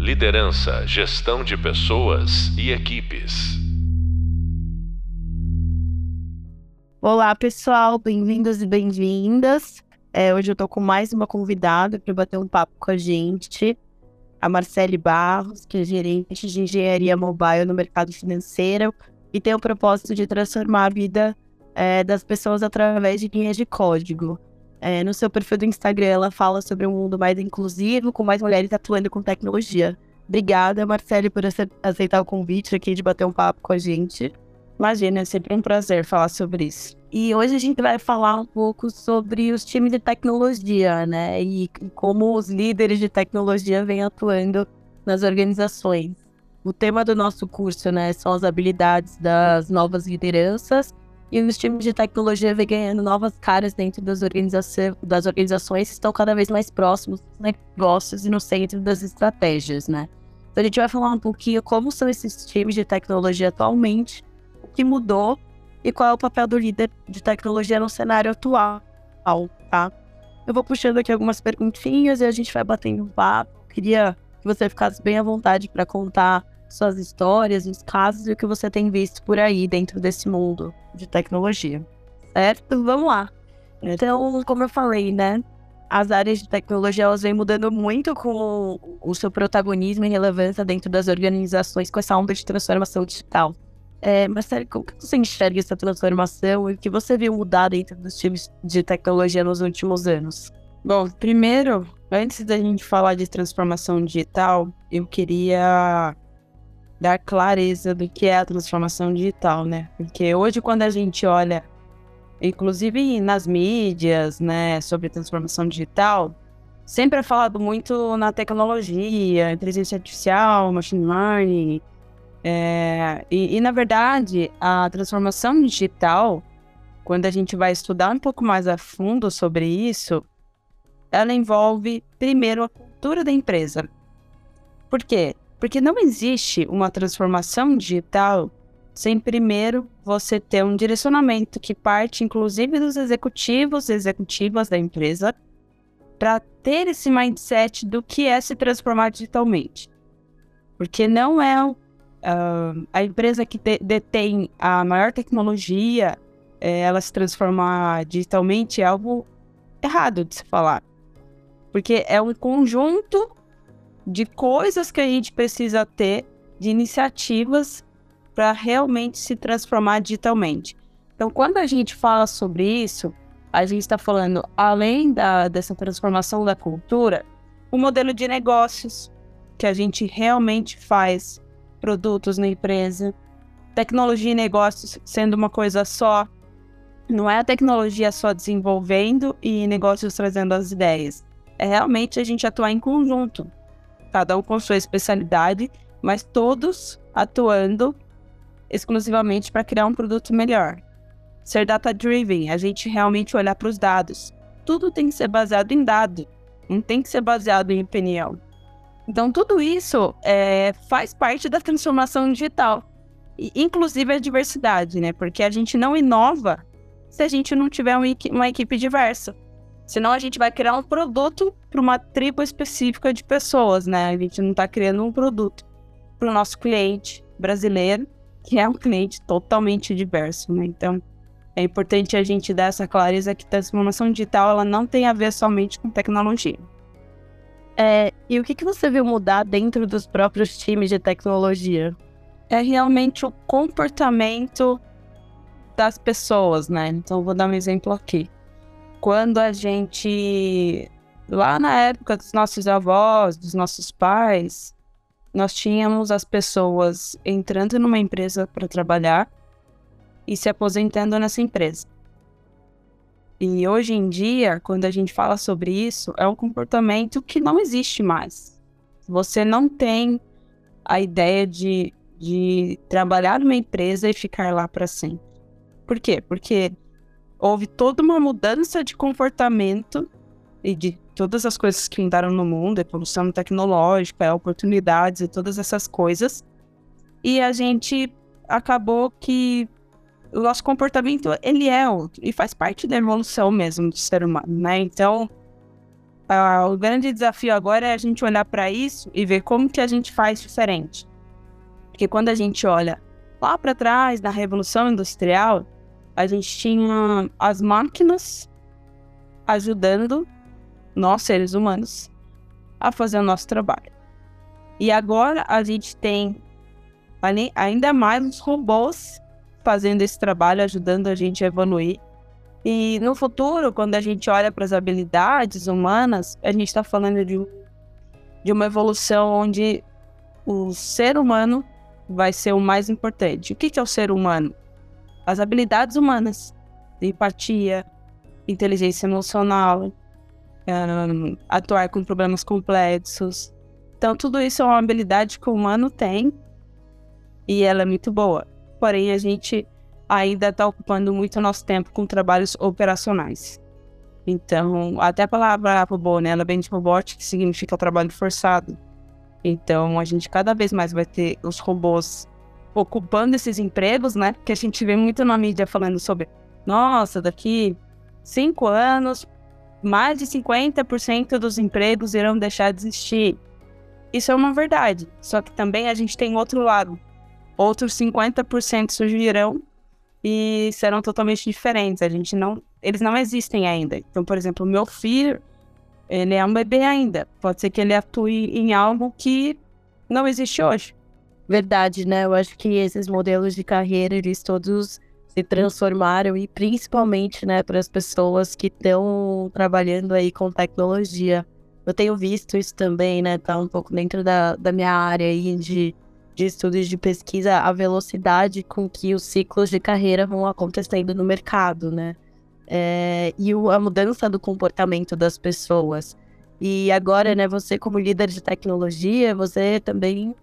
Liderança, gestão de pessoas e equipes. Olá, pessoal, bem-vindos e bem-vindas. É, hoje eu tô com mais uma convidada para bater um papo com a gente, a Marcele Barros, que é gerente de engenharia mobile no mercado financeiro e tem o propósito de transformar a vida é, das pessoas através de linhas de código. É, no seu perfil do Instagram, ela fala sobre um mundo mais inclusivo, com mais mulheres atuando com tecnologia. Obrigada, Marcele, por aceitar o convite aqui de bater um papo com a gente. Imagina, é sempre um prazer falar sobre isso. E hoje a gente vai falar um pouco sobre os times de tecnologia, né? E como os líderes de tecnologia vêm atuando nas organizações. O tema do nosso curso, né, são as habilidades das novas lideranças e os times de tecnologia vêm ganhando novas caras dentro das, organizações, das organizações estão cada vez mais próximos dos negócios e no centro das estratégias, né? Então a gente vai falar um pouquinho como são esses times de tecnologia atualmente, o que mudou e qual é o papel do líder de tecnologia no cenário atual, tá? Eu vou puxando aqui algumas perguntinhas e a gente vai batendo um papo. Queria que você ficasse bem à vontade para contar suas histórias, os casos e o que você tem visto por aí dentro desse mundo de tecnologia. Certo? Vamos lá. Então, como eu falei, né? As áreas de tecnologia elas vêm mudando muito com o seu protagonismo e relevância dentro das organizações com essa onda de transformação digital. É, mas, sério, como que você enxerga essa transformação e o que você viu mudar dentro dos times de tecnologia nos últimos anos? Bom, primeiro, antes da gente falar de transformação digital, eu queria dar clareza do que é a transformação digital, né? Porque hoje, quando a gente olha, inclusive nas mídias, né, sobre transformação digital, sempre é falado muito na tecnologia, inteligência artificial, machine learning. É, e, e, na verdade, a transformação digital, quando a gente vai estudar um pouco mais a fundo sobre isso, ela envolve, primeiro, a cultura da empresa. Por quê? Porque não existe uma transformação digital sem primeiro você ter um direcionamento que parte, inclusive, dos executivos e executivas da empresa, para ter esse mindset do que é se transformar digitalmente. Porque não é uh, a empresa que de detém a maior tecnologia, é, ela se transformar digitalmente é algo errado de se falar. Porque é um conjunto de coisas que a gente precisa ter, de iniciativas para realmente se transformar digitalmente. Então, quando a gente fala sobre isso, a gente está falando, além da, dessa transformação da cultura, o modelo de negócios, que a gente realmente faz produtos na empresa, tecnologia e negócios sendo uma coisa só. Não é a tecnologia só desenvolvendo e negócios trazendo as ideias. É realmente a gente atuar em conjunto cada um com sua especialidade, mas todos atuando exclusivamente para criar um produto melhor. Ser data-driven, a gente realmente olhar para os dados. Tudo tem que ser baseado em dado, não tem que ser baseado em opinião. Então, tudo isso é, faz parte da transformação digital, e, inclusive a diversidade, né? Porque a gente não inova se a gente não tiver uma equipe diversa. Senão a gente vai criar um produto para uma tribo específica de pessoas, né? A gente não está criando um produto para o nosso cliente brasileiro, que é um cliente totalmente diverso, né? Então, é importante a gente dar essa clareza que a transformação digital ela não tem a ver somente com tecnologia. É, e o que, que você viu mudar dentro dos próprios times de tecnologia? É realmente o comportamento das pessoas, né? Então, vou dar um exemplo aqui quando a gente, lá na época dos nossos avós, dos nossos pais, nós tínhamos as pessoas entrando numa empresa para trabalhar e se aposentando nessa empresa. E hoje em dia, quando a gente fala sobre isso, é um comportamento que não existe mais. Você não tem a ideia de, de trabalhar numa empresa e ficar lá para sempre. Por quê? Porque houve toda uma mudança de comportamento e de todas as coisas que mudaram no mundo, evolução tecnológica, oportunidades e todas essas coisas. E a gente acabou que o nosso comportamento ele é outro e faz parte da evolução mesmo do ser humano, né? Então, uh, o grande desafio agora é a gente olhar para isso e ver como que a gente faz diferente. Porque quando a gente olha lá para trás, na Revolução Industrial, a gente tinha as máquinas ajudando nós, seres humanos, a fazer o nosso trabalho. E agora a gente tem ainda mais os robôs fazendo esse trabalho, ajudando a gente a evoluir. E no futuro, quando a gente olha para as habilidades humanas, a gente está falando de, de uma evolução onde o ser humano vai ser o mais importante. O que, que é o ser humano? As habilidades humanas, empatia, inteligência emocional, um, atuar com problemas complexos. Então, tudo isso é uma habilidade que o humano tem e ela é muito boa. Porém, a gente ainda está ocupando muito nosso tempo com trabalhos operacionais. Então, até a palavra robô, né? Ela vem de robot, que significa trabalho forçado. Então, a gente cada vez mais vai ter os robôs ocupando esses empregos, né? Que a gente vê muito na mídia falando sobre, nossa, daqui cinco anos, mais de 50% dos empregos irão deixar de existir. Isso é uma verdade. Só que também a gente tem outro lado. Outros 50% surgirão e serão totalmente diferentes. A gente não, eles não existem ainda. Então, por exemplo, meu filho, ele é um bebê ainda. Pode ser que ele atue em algo que não existe hoje. Verdade, né? Eu acho que esses modelos de carreira, eles todos se transformaram e principalmente, né, para as pessoas que estão trabalhando aí com tecnologia. Eu tenho visto isso também, né? Tá um pouco dentro da, da minha área aí de, de estudos de pesquisa, a velocidade com que os ciclos de carreira vão acontecendo no mercado, né? é, e o, a mudança do comportamento das pessoas. E agora, né, você como líder de tecnologia, você também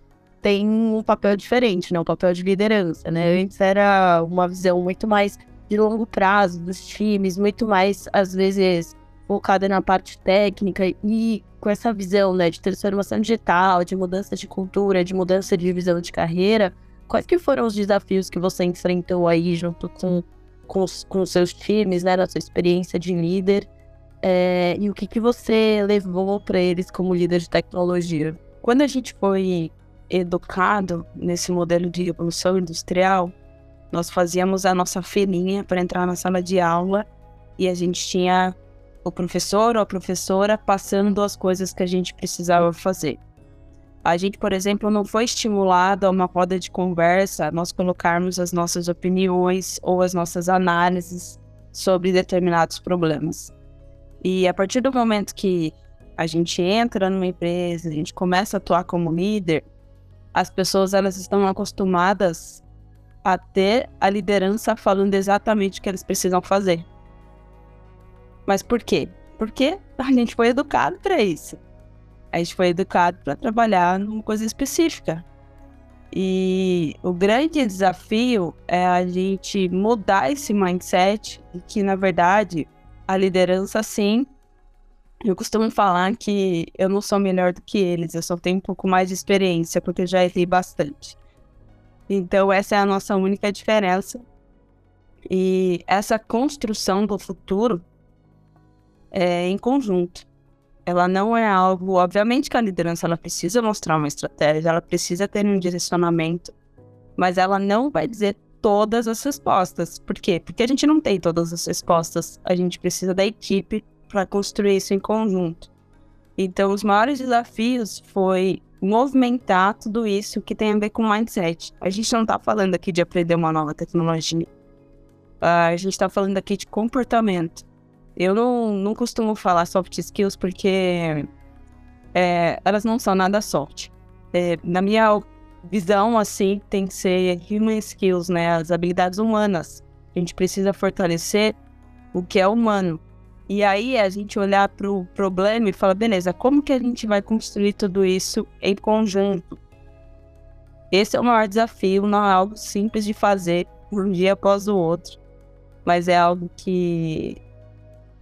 tem um papel diferente, né? Um papel de liderança, né? Antes era uma visão muito mais de longo prazo dos times, muito mais, às vezes, focada na parte técnica e com essa visão, né, de transformação digital, de mudança de cultura, de mudança de visão de carreira, quais que foram os desafios que você enfrentou aí junto com com os, com seus times, né, na sua experiência de líder, é, e o que, que você levou para eles como líder de tecnologia? Quando a gente foi educado nesse modelo de evolução industrial, nós fazíamos a nossa filinha para entrar na sala de aula e a gente tinha o professor ou a professora passando as coisas que a gente precisava fazer. A gente, por exemplo, não foi estimulado a uma roda de conversa, nós colocarmos as nossas opiniões ou as nossas análises sobre determinados problemas. E a partir do momento que a gente entra numa empresa, a gente começa a atuar como líder, as pessoas elas estão acostumadas a ter a liderança falando exatamente o que eles precisam fazer. Mas por quê? Porque a gente foi educado para isso. A gente foi educado para trabalhar numa coisa específica. E o grande desafio é a gente mudar esse mindset e que, na verdade, a liderança, sim, eu costumo falar que eu não sou melhor do que eles, eu só tenho um pouco mais de experiência, porque eu já errei bastante. Então, essa é a nossa única diferença. E essa construção do futuro é em conjunto ela não é algo. Obviamente que a liderança ela precisa mostrar uma estratégia, ela precisa ter um direcionamento, mas ela não vai dizer todas as respostas. Por quê? Porque a gente não tem todas as respostas. A gente precisa da equipe para construir isso em conjunto. Então, os maiores desafios foi movimentar tudo isso que tem a ver com mindset. A gente não está falando aqui de aprender uma nova tecnologia. a gente está falando aqui de comportamento. Eu não, não costumo falar soft skills porque é, elas não são nada soft. É, na minha visão, assim, tem que ser human skills, né? As habilidades humanas. A gente precisa fortalecer o que é humano. E aí a gente olhar para o problema e falar, beleza, como que a gente vai construir tudo isso em conjunto? Esse é o maior desafio, não é algo simples de fazer um dia após o outro, mas é algo que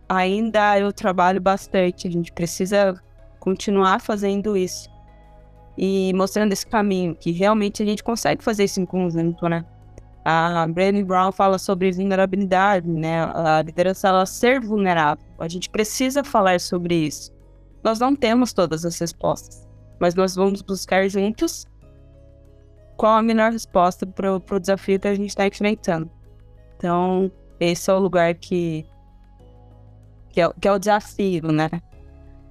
ainda eu trabalho bastante. A gente precisa continuar fazendo isso e mostrando esse caminho, que realmente a gente consegue fazer isso em conjunto, né? A Brené Brown fala sobre vulnerabilidade, né? A liderança ela ser vulnerável. A gente precisa falar sobre isso. nós não temos todas as respostas, mas nós vamos buscar juntos qual a melhor resposta para o desafio que a gente está enfrentando. Então, esse é o lugar que, que, é, que é o desafio, né?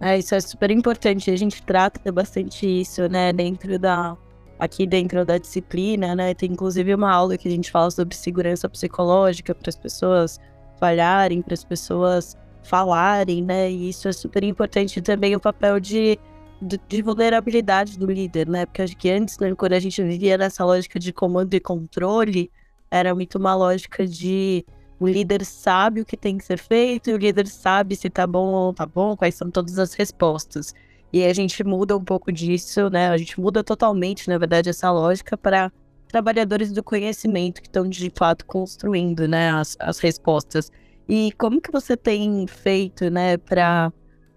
É, isso é super importante. A gente trata bastante isso, né, dentro da aqui dentro da disciplina, né? Tem inclusive uma aula que a gente fala sobre segurança psicológica para as pessoas falharem, para as pessoas falarem, né? E isso é super importante também o papel de, de, de, vulnerabilidade do líder, né? Porque acho que antes, né, quando a gente vivia nessa lógica de comando e controle, era muito uma lógica de o líder sabe o que tem que ser feito e o líder sabe se tá bom ou não tá bom, quais são todas as respostas. E a gente muda um pouco disso, né? A gente muda totalmente, na verdade, essa lógica para trabalhadores do conhecimento que estão de fato construindo, né, as, as respostas. E como que você tem feito, né, para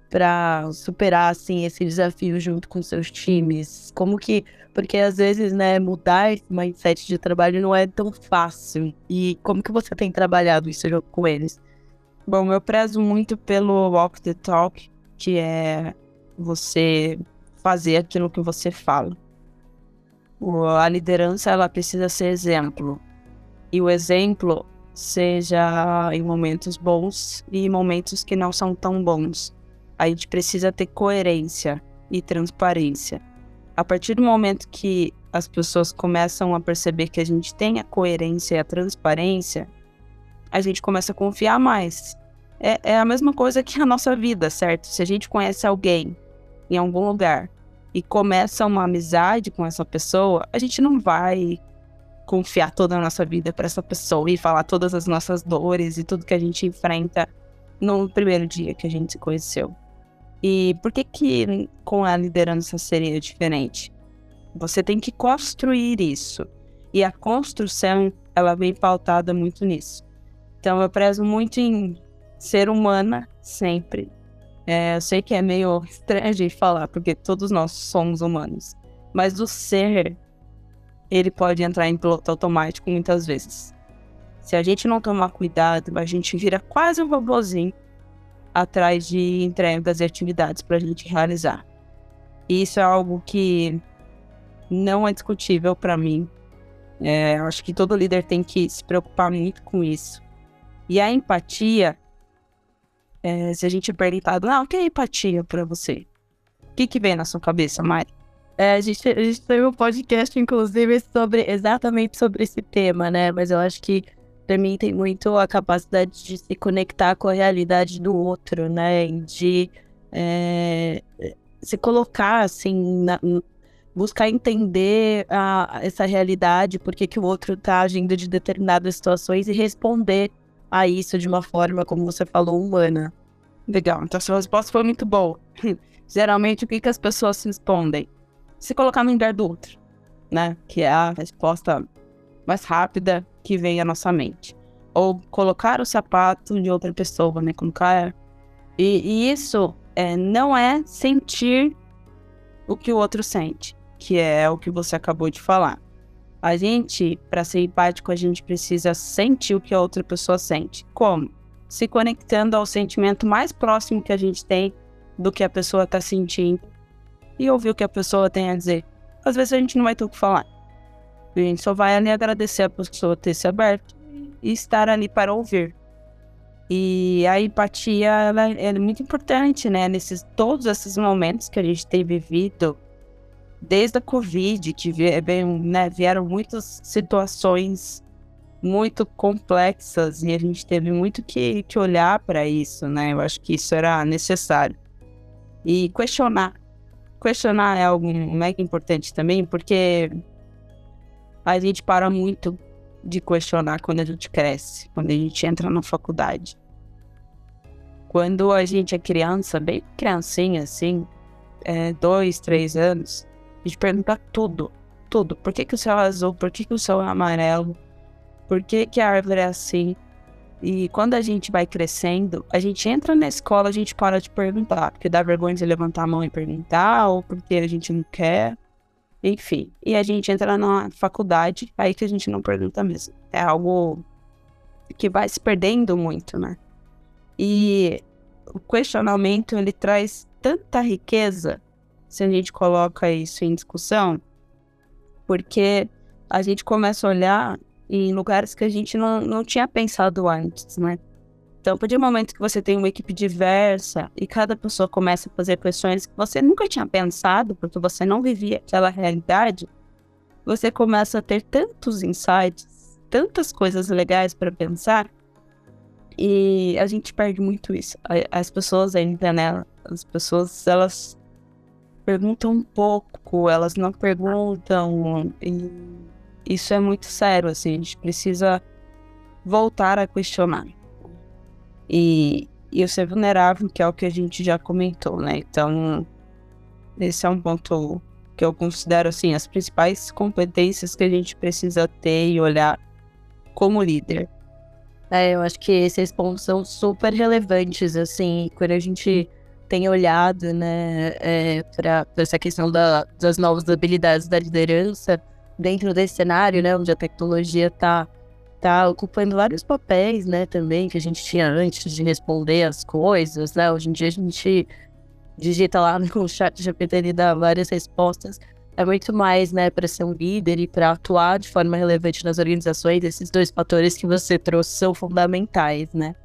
para superar assim esse desafio junto com seus times? Como que, porque às vezes, né, mudar esse mindset de trabalho não é tão fácil. E como que você tem trabalhado isso com eles? Bom, eu prezo muito pelo walk the talk, que é você fazer aquilo que você fala. A liderança ela precisa ser exemplo. E o exemplo seja em momentos bons e momentos que não são tão bons. A gente precisa ter coerência e transparência. A partir do momento que as pessoas começam a perceber que a gente tem a coerência e a transparência, a gente começa a confiar mais. É, é a mesma coisa que a nossa vida, certo? Se a gente conhece alguém em algum lugar e começa uma amizade com essa pessoa, a gente não vai confiar toda a nossa vida para essa pessoa e falar todas as nossas dores e tudo que a gente enfrenta no primeiro dia que a gente se conheceu. E por que que com a liderança seria diferente? Você tem que construir isso. E a construção, ela vem pautada muito nisso. Então eu prezo muito em ser humana sempre, é, eu sei que é meio estranho de falar, porque todos nós somos humanos. Mas o ser, ele pode entrar em piloto automático muitas vezes. Se a gente não tomar cuidado, a gente vira quase um robôzinho atrás de entregas e atividades para a gente realizar. E isso é algo que não é discutível para mim. É, acho que todo líder tem que se preocupar muito com isso. E a empatia é, se a gente perguntar, não, o que é empatia para você? O que, que vem na sua cabeça, Mari? É, a, gente, a gente teve um podcast, inclusive, sobre exatamente sobre esse tema, né? Mas eu acho que para mim tem muito a capacidade de se conectar com a realidade do outro, né? De é, se colocar assim, na, buscar entender a, essa realidade, por que, que o outro está agindo de determinadas situações e responder a isso de uma forma, como você falou, humana. Legal, então sua resposta foi muito boa. Geralmente, o que, que as pessoas respondem? Se colocar no lugar do outro, né? Que é a resposta mais rápida que vem à nossa mente. Ou colocar o sapato de outra pessoa, né? Colocar. E, e isso é, não é sentir o que o outro sente, que é o que você acabou de falar. A gente, para ser empático, a gente precisa sentir o que a outra pessoa sente. Como? Se conectando ao sentimento mais próximo que a gente tem do que a pessoa está sentindo e ouvir o que a pessoa tem a dizer. Às vezes a gente não vai ter o que falar. A gente só vai ali agradecer a pessoa ter se aberto e estar ali para ouvir. E a empatia ela, é muito importante, né? Nesses todos esses momentos que a gente tem vivido desde a Covid, que vieram, né, vieram muitas situações muito complexas e a gente teve muito que, que olhar para isso, né? Eu acho que isso era necessário. E questionar. Questionar é algo mega importante também, porque a gente para muito de questionar quando a gente cresce, quando a gente entra na faculdade. Quando a gente é criança, bem criancinha assim, é, dois, três anos, a gente pergunta tudo, tudo. Por que, que o céu é azul? Por que, que o céu é amarelo? Por que, que a árvore é assim? E quando a gente vai crescendo, a gente entra na escola, a gente para de perguntar, porque dá vergonha de levantar a mão e perguntar, ou porque a gente não quer, enfim. E a gente entra na faculdade, aí que a gente não pergunta mesmo. É algo que vai se perdendo muito, né? E o questionamento, ele traz tanta riqueza se a gente coloca isso em discussão, porque a gente começa a olhar em lugares que a gente não, não tinha pensado antes, né? Então, a partir do momento que você tem uma equipe diversa e cada pessoa começa a fazer questões que você nunca tinha pensado, porque você não vivia aquela realidade, você começa a ter tantos insights, tantas coisas legais para pensar, e a gente perde muito isso. As pessoas ainda, né? As pessoas, elas perguntam um pouco, elas não perguntam, e isso é muito sério, assim, a gente precisa voltar a questionar. E, e o ser vulnerável, que é o que a gente já comentou, né? Então, esse é um ponto que eu considero, assim, as principais competências que a gente precisa ter e olhar como líder. É, eu acho que esses pontos são super relevantes, assim, quando a gente tem olhado, né, é, para essa questão da, das novas habilidades da liderança dentro desse cenário, né, onde a tecnologia está tá ocupando vários papéis, né, também, que a gente tinha antes de responder as coisas, né, hoje em dia a gente digita lá no chat GPT e dá várias respostas, é muito mais, né, para ser um líder e para atuar de forma relevante nas organizações, esses dois fatores que você trouxe são fundamentais, né.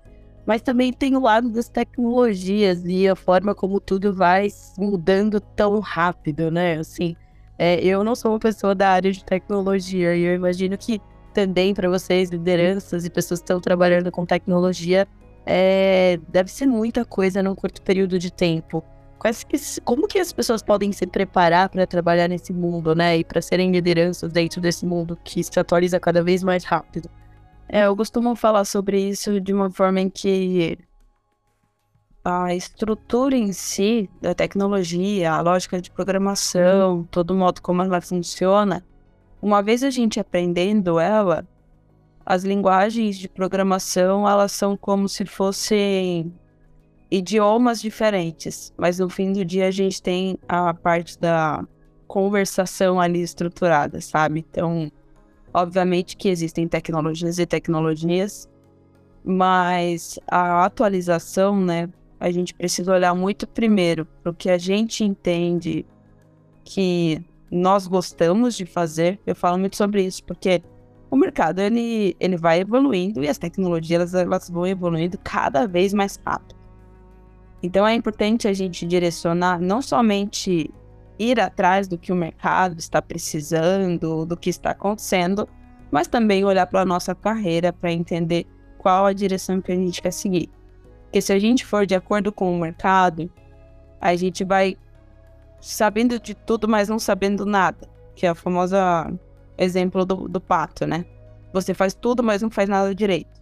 Mas também tem o lado das tecnologias e a forma como tudo vai mudando tão rápido, né, assim, é, eu não sou uma pessoa da área de tecnologia e eu imagino que também para vocês, lideranças e pessoas que estão trabalhando com tecnologia, é, deve ser muita coisa num curto período de tempo. como que as pessoas podem se preparar para trabalhar nesse mundo, né? E para serem lideranças dentro desse mundo que se atualiza cada vez mais rápido? É, eu costumo falar sobre isso de uma forma em que a estrutura em si da tecnologia, a lógica de programação, todo o modo como ela funciona, uma vez a gente aprendendo ela, as linguagens de programação, elas são como se fossem idiomas diferentes, mas no fim do dia a gente tem a parte da conversação ali estruturada, sabe? Então, obviamente que existem tecnologias e tecnologias, mas a atualização, né, a gente precisa olhar muito primeiro para o que a gente entende que nós gostamos de fazer. Eu falo muito sobre isso porque o mercado ele, ele vai evoluindo e as tecnologias elas vão evoluindo cada vez mais rápido. Então é importante a gente direcionar não somente ir atrás do que o mercado está precisando, do que está acontecendo, mas também olhar para a nossa carreira para entender qual a direção que a gente quer seguir. Porque se a gente for de acordo com o mercado, a gente vai sabendo de tudo, mas não sabendo nada. Que é o famoso exemplo do, do pato, né? Você faz tudo, mas não faz nada direito.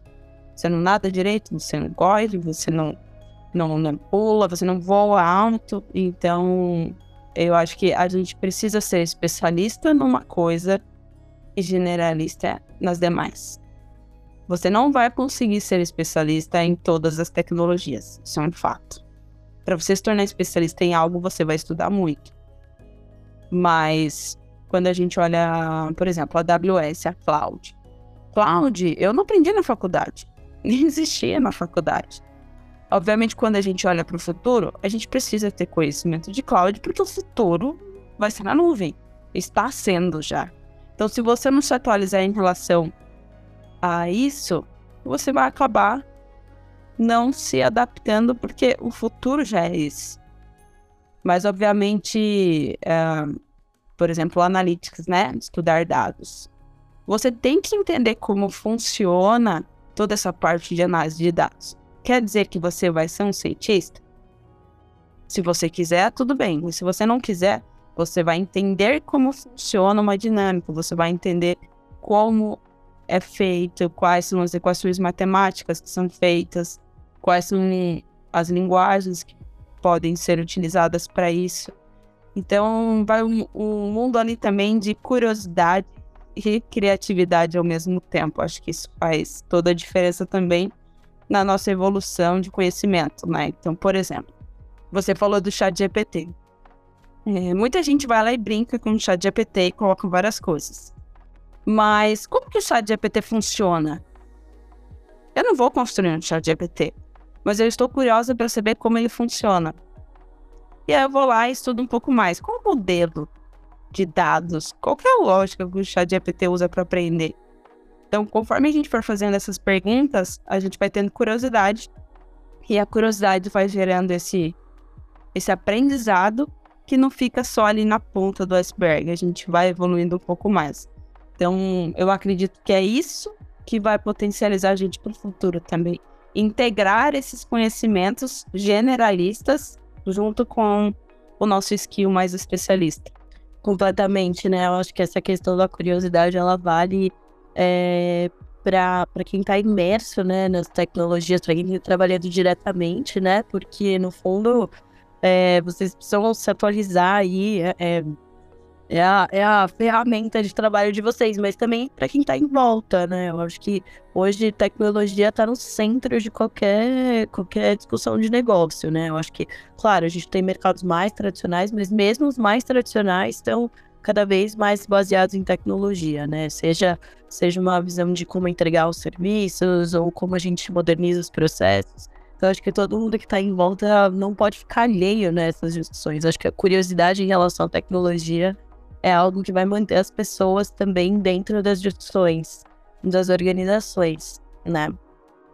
Você não nada direito, você não corre, você não, não, não pula, você não voa alto. Então, eu acho que a gente precisa ser especialista numa coisa e generalista nas demais. Você não vai conseguir ser especialista em todas as tecnologias, isso é um fato. Para você se tornar especialista em algo, você vai estudar muito. Mas quando a gente olha, por exemplo, a AWS, a Cloud. Cloud, eu não aprendi na faculdade, nem existia na faculdade. Obviamente, quando a gente olha para o futuro, a gente precisa ter conhecimento de cloud, porque o futuro vai ser na nuvem. Está sendo já. Então, se você não se atualizar em relação a isso, você vai acabar não se adaptando, porque o futuro já é esse. Mas, obviamente, é, por exemplo, analytics, né? Estudar dados. Você tem que entender como funciona toda essa parte de análise de dados. Quer dizer que você vai ser um cientista? Se você quiser, tudo bem. Mas se você não quiser, você vai entender como funciona uma dinâmica, você vai entender como é feito, quais são as equações matemáticas que são feitas, quais são as linguagens que podem ser utilizadas para isso. Então, vai um, um, mundo ali também de curiosidade e criatividade ao mesmo tempo. Acho que isso faz toda a diferença também na nossa evolução de conhecimento, né? Então, por exemplo, você falou do chat GPT. É, muita gente vai lá e brinca com o chat GPT e coloca várias coisas. Mas como que o chat GPT funciona? Eu não vou construir um chat GPT, mas eu estou curiosa para saber como ele funciona. E aí eu vou lá e estudo um pouco mais. Qual o modelo de dados? Qual é a lógica que o ChatGPT usa para aprender? Então, conforme a gente for fazendo essas perguntas, a gente vai tendo curiosidade e a curiosidade vai gerando esse, esse aprendizado que não fica só ali na ponta do iceberg, a gente vai evoluindo um pouco mais. Então, eu acredito que é isso que vai potencializar a gente para o futuro também. Integrar esses conhecimentos generalistas junto com o nosso skill mais especialista. Completamente, né? Eu acho que essa questão da curiosidade, ela vale é, para quem está imerso né, nas tecnologias, para quem está trabalhando diretamente, né? Porque, no fundo, é, vocês precisam se atualizar aí. É, é, é, a, é a ferramenta de trabalho de vocês, mas também para quem está em volta, né? Eu acho que hoje tecnologia está no centro de qualquer, qualquer discussão de negócio, né? Eu acho que, claro, a gente tem mercados mais tradicionais, mas mesmo os mais tradicionais estão cada vez mais baseados em tecnologia, né? Seja, seja uma visão de como entregar os serviços ou como a gente moderniza os processos. Então, acho que todo mundo que está em volta não pode ficar alheio nessas discussões. Acho que a curiosidade em relação à tecnologia é algo que vai manter as pessoas também dentro das discussões das organizações, né?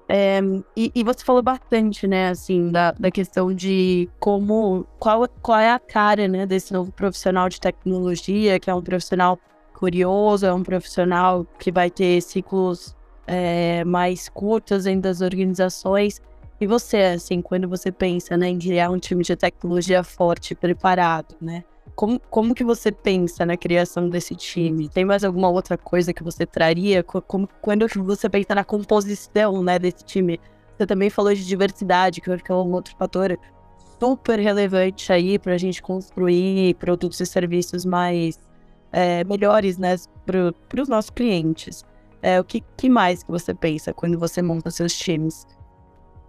É, e, e, você falou bastante, né, assim, da, da questão de como, qual, qual é a cara, né, desse novo profissional de tecnologia, que é um profissional curioso, é um profissional que vai ter ciclos é, mais curtos dentro das organizações. E você, assim, quando você pensa, né, em criar um time de tecnologia forte, preparado, né, como, como que você pensa na criação desse time? Tem mais alguma outra coisa que você traria? Como, quando você pensa na composição né, desse time? Você também falou de diversidade, que eu acho que é um outro fator super relevante aí para a gente construir produtos e serviços mais é, melhores né, para os nossos clientes. É, o que, que mais que você pensa quando você monta seus times?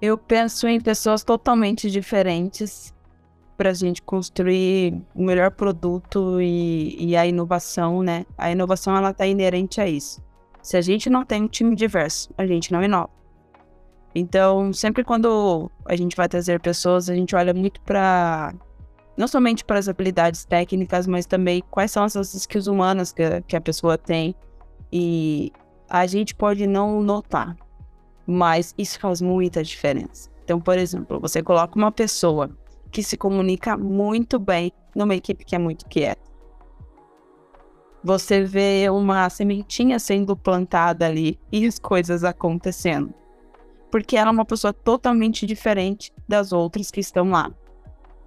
Eu penso em pessoas totalmente diferentes para a gente construir o melhor produto e, e, a inovação, né? A inovação ela está inerente a isso. Se a gente não tem um time diverso, a gente não inova. Então, sempre quando a gente vai trazer pessoas, a gente olha muito para não somente para as habilidades técnicas, mas também quais são essas skills humanas que, que a pessoa tem. E a gente pode não notar, mas isso faz muita diferença. Então, por exemplo, você coloca uma pessoa que se comunica muito bem numa equipe que é muito quieta. Você vê uma sementinha sendo plantada ali e as coisas acontecendo. Porque ela é uma pessoa totalmente diferente das outras que estão lá.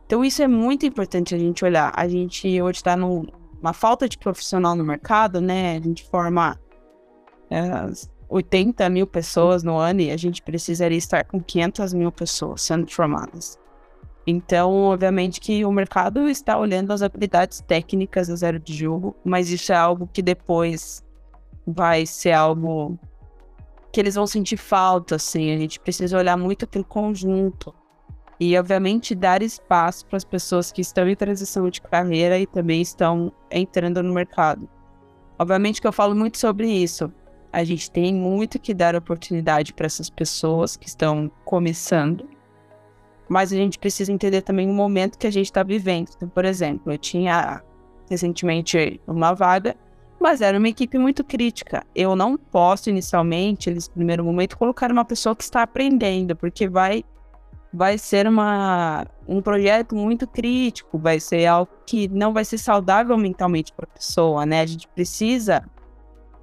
Então isso é muito importante a gente olhar. A gente hoje está numa falta de profissional no mercado, né? A gente forma é, 80 mil pessoas no ano e a gente precisaria estar com 500 mil pessoas sendo formadas. Então, obviamente que o mercado está olhando as habilidades técnicas do zero de jogo, mas isso é algo que depois vai ser algo que eles vão sentir falta, assim. A gente precisa olhar muito pelo conjunto. E, obviamente, dar espaço para as pessoas que estão em transição de carreira e também estão entrando no mercado. Obviamente que eu falo muito sobre isso. A gente tem muito que dar oportunidade para essas pessoas que estão começando mas a gente precisa entender também o momento que a gente está vivendo. Então, por exemplo, eu tinha recentemente uma vaga, mas era uma equipe muito crítica. Eu não posso inicialmente, nesse primeiro momento, colocar uma pessoa que está aprendendo, porque vai vai ser uma, um projeto muito crítico, vai ser algo que não vai ser saudável mentalmente para a pessoa, né? A gente precisa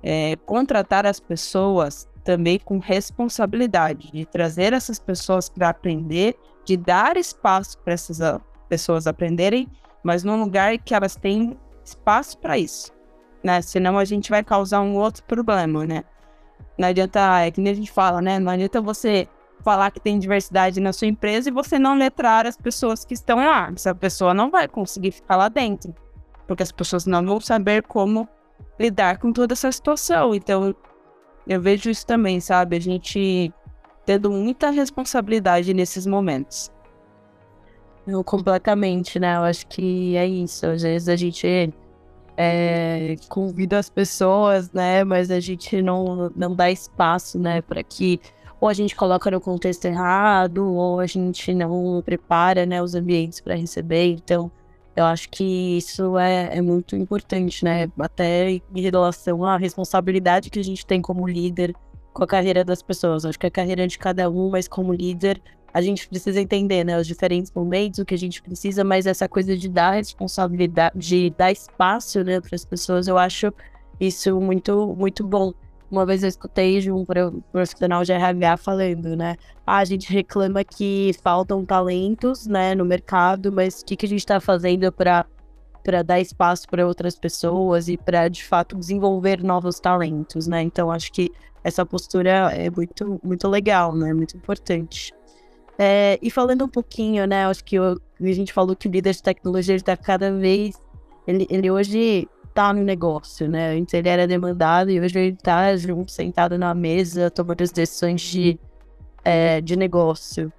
é, contratar as pessoas também com responsabilidade de trazer essas pessoas para aprender de dar espaço para essas ah, pessoas aprenderem, mas num lugar que elas têm espaço para isso, né? Senão a gente vai causar um outro problema, né? Não adianta, é que nem a gente fala, né? Não adianta você falar que tem diversidade na sua empresa e você não letrar as pessoas que estão lá. Essa pessoa não vai conseguir ficar lá dentro, porque as pessoas não vão saber como lidar com toda essa situação. Então, eu vejo isso também, sabe? A gente tendo muita responsabilidade nesses momentos. Eu, completamente, né? Eu acho que é isso. Às vezes a gente é, convida as pessoas, né? Mas a gente não, não dá espaço, né? Para que ou a gente coloca no contexto errado, ou a gente não prepara né, os ambientes para receber. Então, eu acho que isso é, é muito importante, né? Até em relação à responsabilidade que a gente tem como líder com a carreira das pessoas. Acho que a carreira de cada um, mas como líder, a gente precisa entender, né, os diferentes momentos, o que a gente precisa, mas essa coisa de dar responsabilidade, de dar espaço, né, para as pessoas, eu acho isso muito, muito bom. Uma vez eu escutei de um profissional de RH falando, né? Ah, a gente reclama que faltam talentos, né, no mercado, mas o que, que a gente está fazendo para para dar espaço para outras pessoas e para de fato desenvolver novos talentos, né? Então acho que essa postura é muito muito legal, né? Muito importante. É, e falando um pouquinho, né? Acho que eu, a gente falou que o líder de tecnologia está cada vez ele, ele hoje tá no negócio, né? Antes ele era demandado e hoje ele tá junto, sentado na mesa, tomando as decisões de, é, de negócio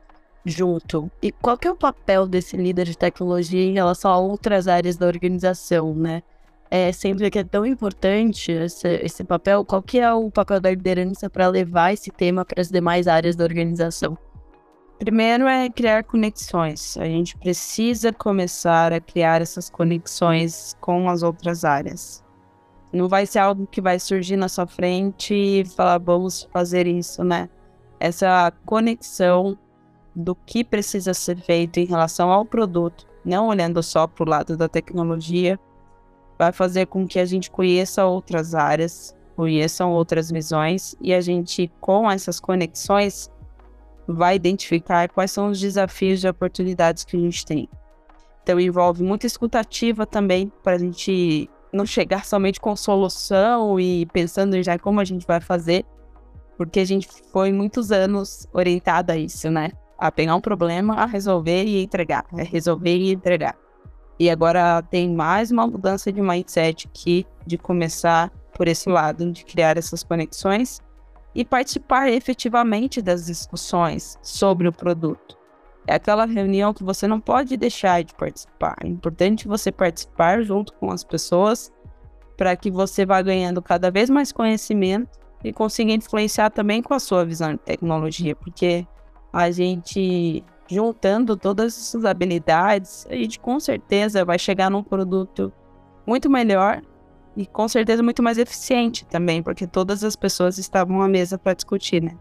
junto. E qual que é o papel desse líder de tecnologia em relação a outras áreas da organização, né? É, sempre que é tão importante esse, esse papel, qual que é o papel da liderança para levar esse tema para as demais áreas da organização? Primeiro é criar conexões. A gente precisa começar a criar essas conexões com as outras áreas. Não vai ser algo que vai surgir na sua frente e falar, vamos fazer isso, né? Essa conexão do que precisa ser feito em relação ao produto, não olhando só para o lado da tecnologia, vai fazer com que a gente conheça outras áreas, conheçam outras visões e a gente, com essas conexões, vai identificar quais são os desafios e oportunidades que a gente tem. Então envolve muita escutativa também para a gente não chegar somente com solução e pensando já como a gente vai fazer, porque a gente foi muitos anos orientada a isso, né? A pegar um problema, a resolver e entregar, a resolver e entregar. E agora tem mais uma mudança de mindset aqui, de começar por esse lado, de criar essas conexões e participar efetivamente das discussões sobre o produto. É aquela reunião que você não pode deixar de participar. É importante você participar junto com as pessoas para que você vá ganhando cada vez mais conhecimento e consiga influenciar também com a sua visão de tecnologia, porque a gente juntando todas essas habilidades, a gente com certeza vai chegar num produto muito melhor e com certeza muito mais eficiente também, porque todas as pessoas estavam à mesa para discutir, né?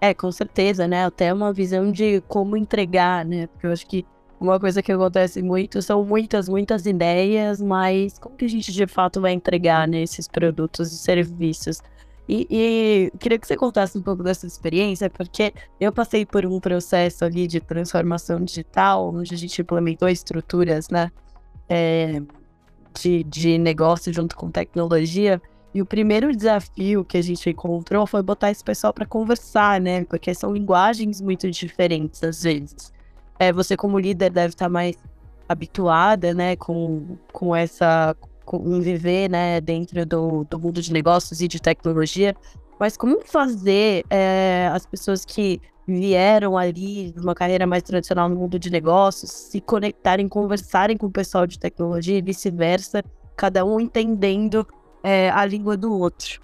É, com certeza, né? Até uma visão de como entregar, né? Porque eu acho que uma coisa que acontece muito são muitas, muitas ideias, mas como que a gente de fato vai entregar né, esses produtos e serviços? E, e, queria que você contasse um pouco dessa experiência, porque eu passei por um processo ali de transformação digital, onde a gente implementou estruturas, né? É, de, de negócio junto com tecnologia. E o primeiro desafio que a gente encontrou foi botar esse pessoal para conversar, né? Porque são linguagens muito diferentes às vezes. É, você como líder deve estar mais habituada, né, com, com essa viver, né, dentro do, do mundo de negócios e de tecnologia. Mas como fazer é, as pessoas que vieram ali de uma carreira mais tradicional no mundo de negócios se conectarem, conversarem com o pessoal de tecnologia e vice-versa, cada um entendendo é, a língua do outro?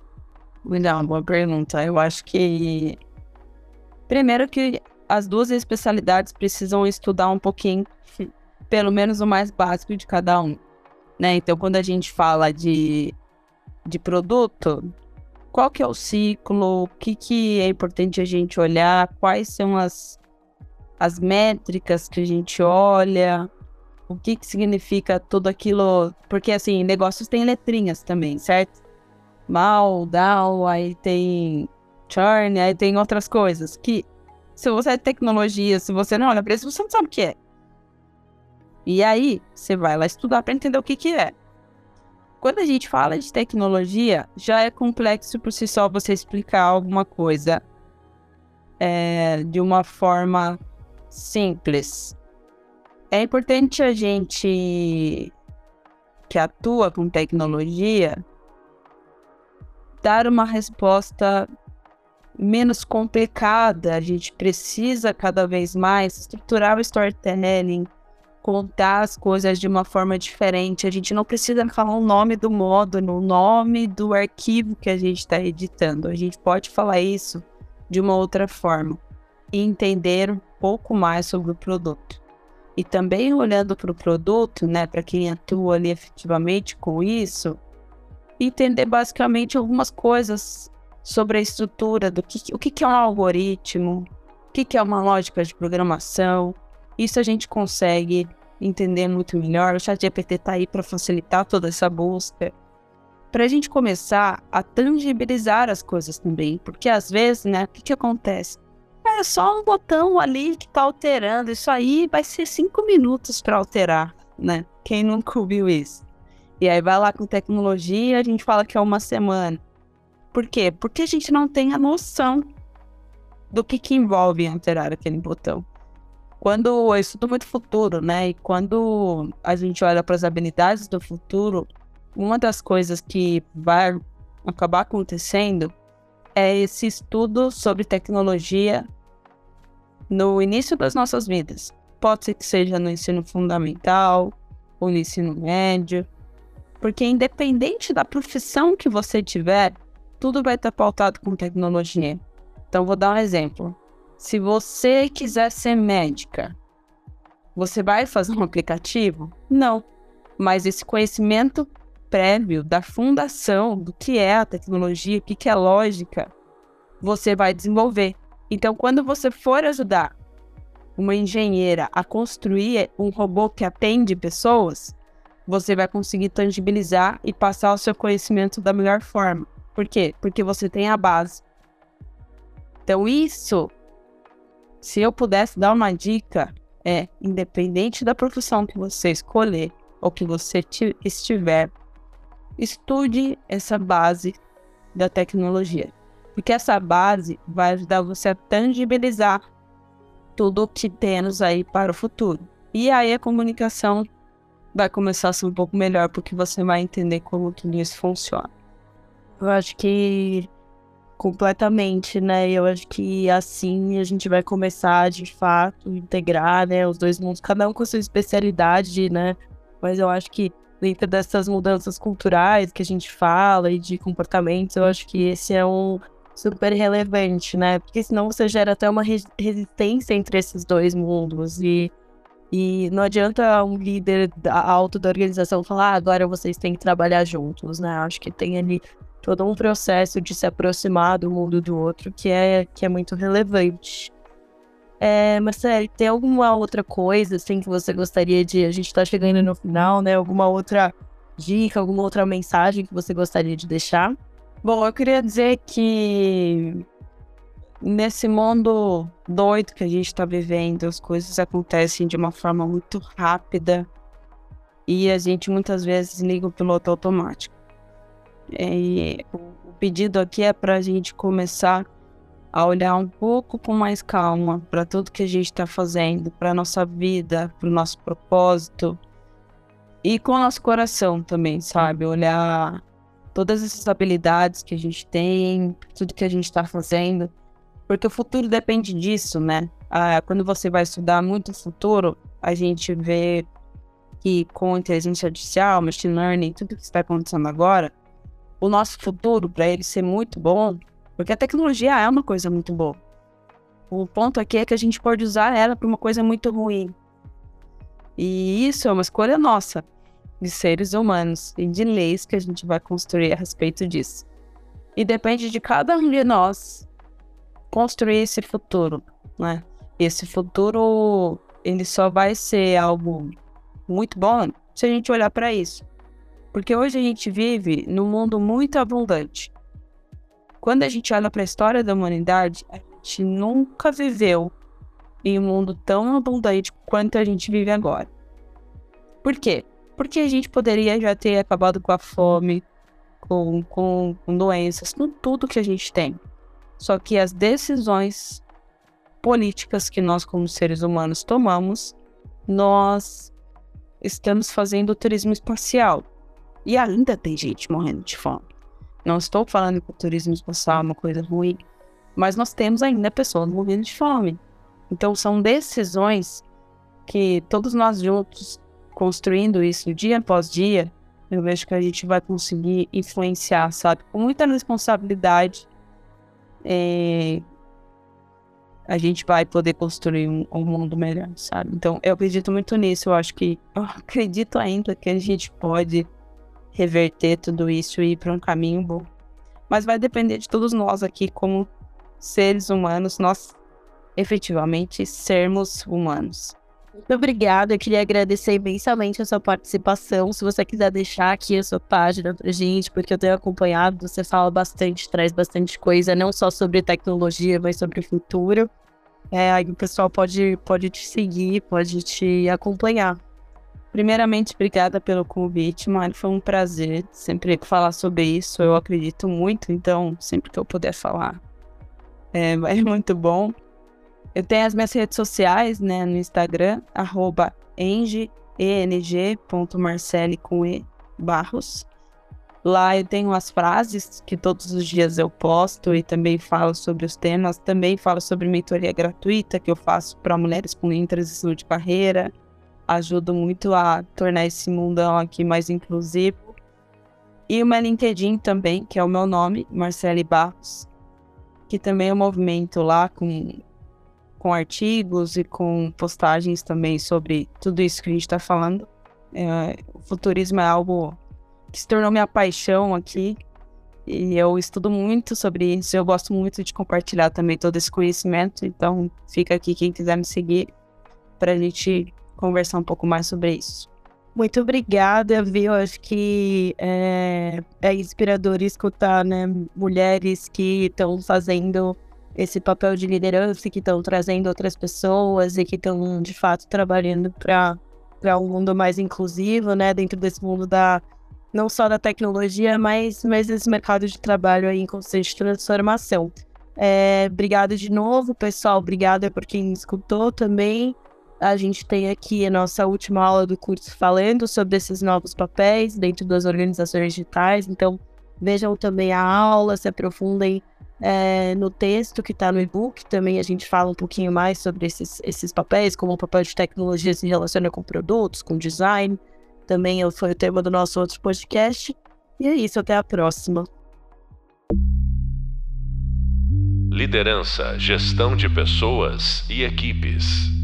Legal, boa pergunta. Eu acho que primeiro que as duas especialidades precisam estudar um pouquinho, pelo menos o mais básico de cada um. Né? Então, quando a gente fala de, de produto, qual que é o ciclo, o que, que é importante a gente olhar, quais são as, as métricas que a gente olha, o que, que significa tudo aquilo, porque assim, negócios têm letrinhas também, certo? Mal, down, aí tem churn, aí tem outras coisas que se você é tecnologia, se você não olha para isso, você não sabe o que é. E aí, você vai lá estudar para entender o que que é. Quando a gente fala de tecnologia, já é complexo por si só você explicar alguma coisa é, de uma forma simples. É importante a gente que atua com tecnologia dar uma resposta menos complicada. A gente precisa cada vez mais estruturar o storytelling, contar as coisas de uma forma diferente. A gente não precisa falar o nome do módulo, o nome do arquivo que a gente está editando. A gente pode falar isso de uma outra forma e entender um pouco mais sobre o produto. E também olhando para o produto, né, para quem atua ali efetivamente com isso, entender basicamente algumas coisas sobre a estrutura do que o que, é um algoritmo, o que é uma lógica de programação. Isso a gente consegue entender muito melhor. O ChatGPT está aí para facilitar toda essa busca. Para a gente começar a tangibilizar as coisas também, porque às vezes, né, o que, que acontece? É só um botão ali que está alterando. Isso aí vai ser cinco minutos para alterar, né? Quem nunca ouviu isso? E aí vai lá com tecnologia, a gente fala que é uma semana. Por quê? Porque a gente não tem a noção do que, que envolve alterar aquele botão. Quando eu estudo muito futuro, né? E quando a gente olha para as habilidades do futuro, uma das coisas que vai acabar acontecendo é esse estudo sobre tecnologia no início das nossas vidas. Pode ser que seja no ensino fundamental ou no ensino médio, porque independente da profissão que você tiver, tudo vai estar pautado com tecnologia. Então, vou dar um exemplo. Se você quiser ser médica, você vai fazer um aplicativo? Não. Mas esse conhecimento prévio da fundação do que é a tecnologia, o que é lógica, você vai desenvolver. Então, quando você for ajudar uma engenheira a construir um robô que atende pessoas, você vai conseguir tangibilizar e passar o seu conhecimento da melhor forma. Por quê? Porque você tem a base. Então, isso, se eu pudesse dar uma dica, é independente da profissão que você escolher ou que você estiver, estude essa base da tecnologia. Porque essa base vai ajudar você a tangibilizar tudo o que temos aí para o futuro. E aí a comunicação vai começar a ser um pouco melhor, porque você vai entender como tudo isso funciona. Eu acho que completamente, né? Eu acho que assim a gente vai começar de fato integrar, né, os dois mundos, cada um com a sua especialidade, né? Mas eu acho que dentro dessas mudanças culturais que a gente fala e de comportamentos, eu acho que esse é um super relevante, né? Porque senão você gera até uma resistência entre esses dois mundos e e não adianta um líder alto da organização falar, ah, agora vocês têm que trabalhar juntos, né? Acho que tem ali todo um processo de se aproximar do mundo do outro que é, que é muito relevante. É, Marcelo, tem alguma outra coisa assim que você gostaria de. A gente está chegando no final, né? Alguma outra dica, alguma outra mensagem que você gostaria de deixar? Bom, eu queria dizer que nesse mundo doido que a gente está vivendo, as coisas acontecem de uma forma muito rápida e a gente muitas vezes liga o piloto automático. E o pedido aqui é para a gente começar a olhar um pouco com mais calma para tudo que a gente está fazendo, para nossa vida, para o nosso propósito e com o nosso coração também, sabe? Olhar todas essas habilidades que a gente tem, tudo que a gente está fazendo, porque o futuro depende disso, né? Ah, quando você vai estudar muito o futuro, a gente vê que com inteligência artificial, machine learning, tudo que está acontecendo agora, o nosso futuro, para ele ser muito bom, porque a tecnologia é uma coisa muito boa. O ponto aqui é que a gente pode usar ela para uma coisa muito ruim. E isso é uma escolha nossa de seres humanos e de leis que a gente vai construir a respeito disso. E depende de cada um de nós construir esse futuro, né? Esse futuro ele só vai ser algo muito bom se a gente olhar para isso. Porque hoje a gente vive num mundo muito abundante. Quando a gente olha para a história da humanidade, a gente nunca viveu em um mundo tão abundante quanto a gente vive agora. Por quê? Porque a gente poderia já ter acabado com a fome, com, com, com doenças, com tudo que a gente tem. Só que as decisões políticas que nós, como seres humanos, tomamos, nós estamos fazendo turismo espacial. E ainda tem gente morrendo de fome. Não estou falando que o turismo espacial é uma coisa ruim, mas nós temos ainda pessoas morrendo de fome. Então são decisões que todos nós juntos construindo isso dia após dia, eu vejo que a gente vai conseguir influenciar, sabe? Com muita responsabilidade, é, a gente vai poder construir um, um, mundo melhor, sabe? Então, eu acredito muito nisso. Eu acho que, eu acredito ainda que a gente pode reverter tudo isso e ir para um caminho bom. Mas vai depender de todos nós aqui, como seres humanos, nós efetivamente sermos humanos. Muito obrigada. Eu queria agradecer imensamente a sua participação. Se você quiser deixar aqui a sua página pra gente, porque eu tenho acompanhado, você fala bastante, traz bastante coisa, não só sobre tecnologia, mas sobre o futuro. É, aí o pessoal pode, pode te seguir, pode te acompanhar. Primeiramente, obrigada pelo convite, Mário. Foi um prazer sempre falar sobre isso. Eu acredito muito, então, sempre que eu puder falar, é, é muito bom. Eu tenho as minhas redes sociais, né, no Instagram, arroba eng.marcele com E Barros. Lá eu tenho as frases que todos os dias eu posto e também falo sobre os temas. Também falo sobre mentoria gratuita que eu faço para mulheres com transição de carreira. Ajudo muito a tornar esse mundão aqui mais inclusivo. E o meu LinkedIn também, que é o meu nome, Marcele Barros, que também é um movimento lá com com artigos e com postagens também sobre tudo isso que a gente está falando. É, o futurismo é algo que se tornou minha paixão aqui e eu estudo muito sobre isso. Eu gosto muito de compartilhar também todo esse conhecimento. Então, fica aqui quem quiser me seguir para a gente conversar um pouco mais sobre isso. Muito obrigada, viu? Acho que é, é inspirador escutar né, mulheres que estão fazendo esse papel de liderança que estão trazendo outras pessoas e que estão de fato trabalhando para um mundo mais inclusivo, né, dentro desse mundo da não só da tecnologia, mas mas esse mercado de trabalho aí em constante transformação. É, obrigada de novo, pessoal. Obrigada por quem escutou também. A gente tem aqui a nossa última aula do curso falando sobre esses novos papéis dentro das organizações digitais. Então, vejam também a aula, se aprofundem é, no texto que está no e-book também a gente fala um pouquinho mais sobre esses, esses papéis, como o papel de tecnologia se relaciona com produtos, com design. Também foi o tema do nosso outro podcast. E é isso, até a próxima. Liderança, gestão de pessoas e equipes.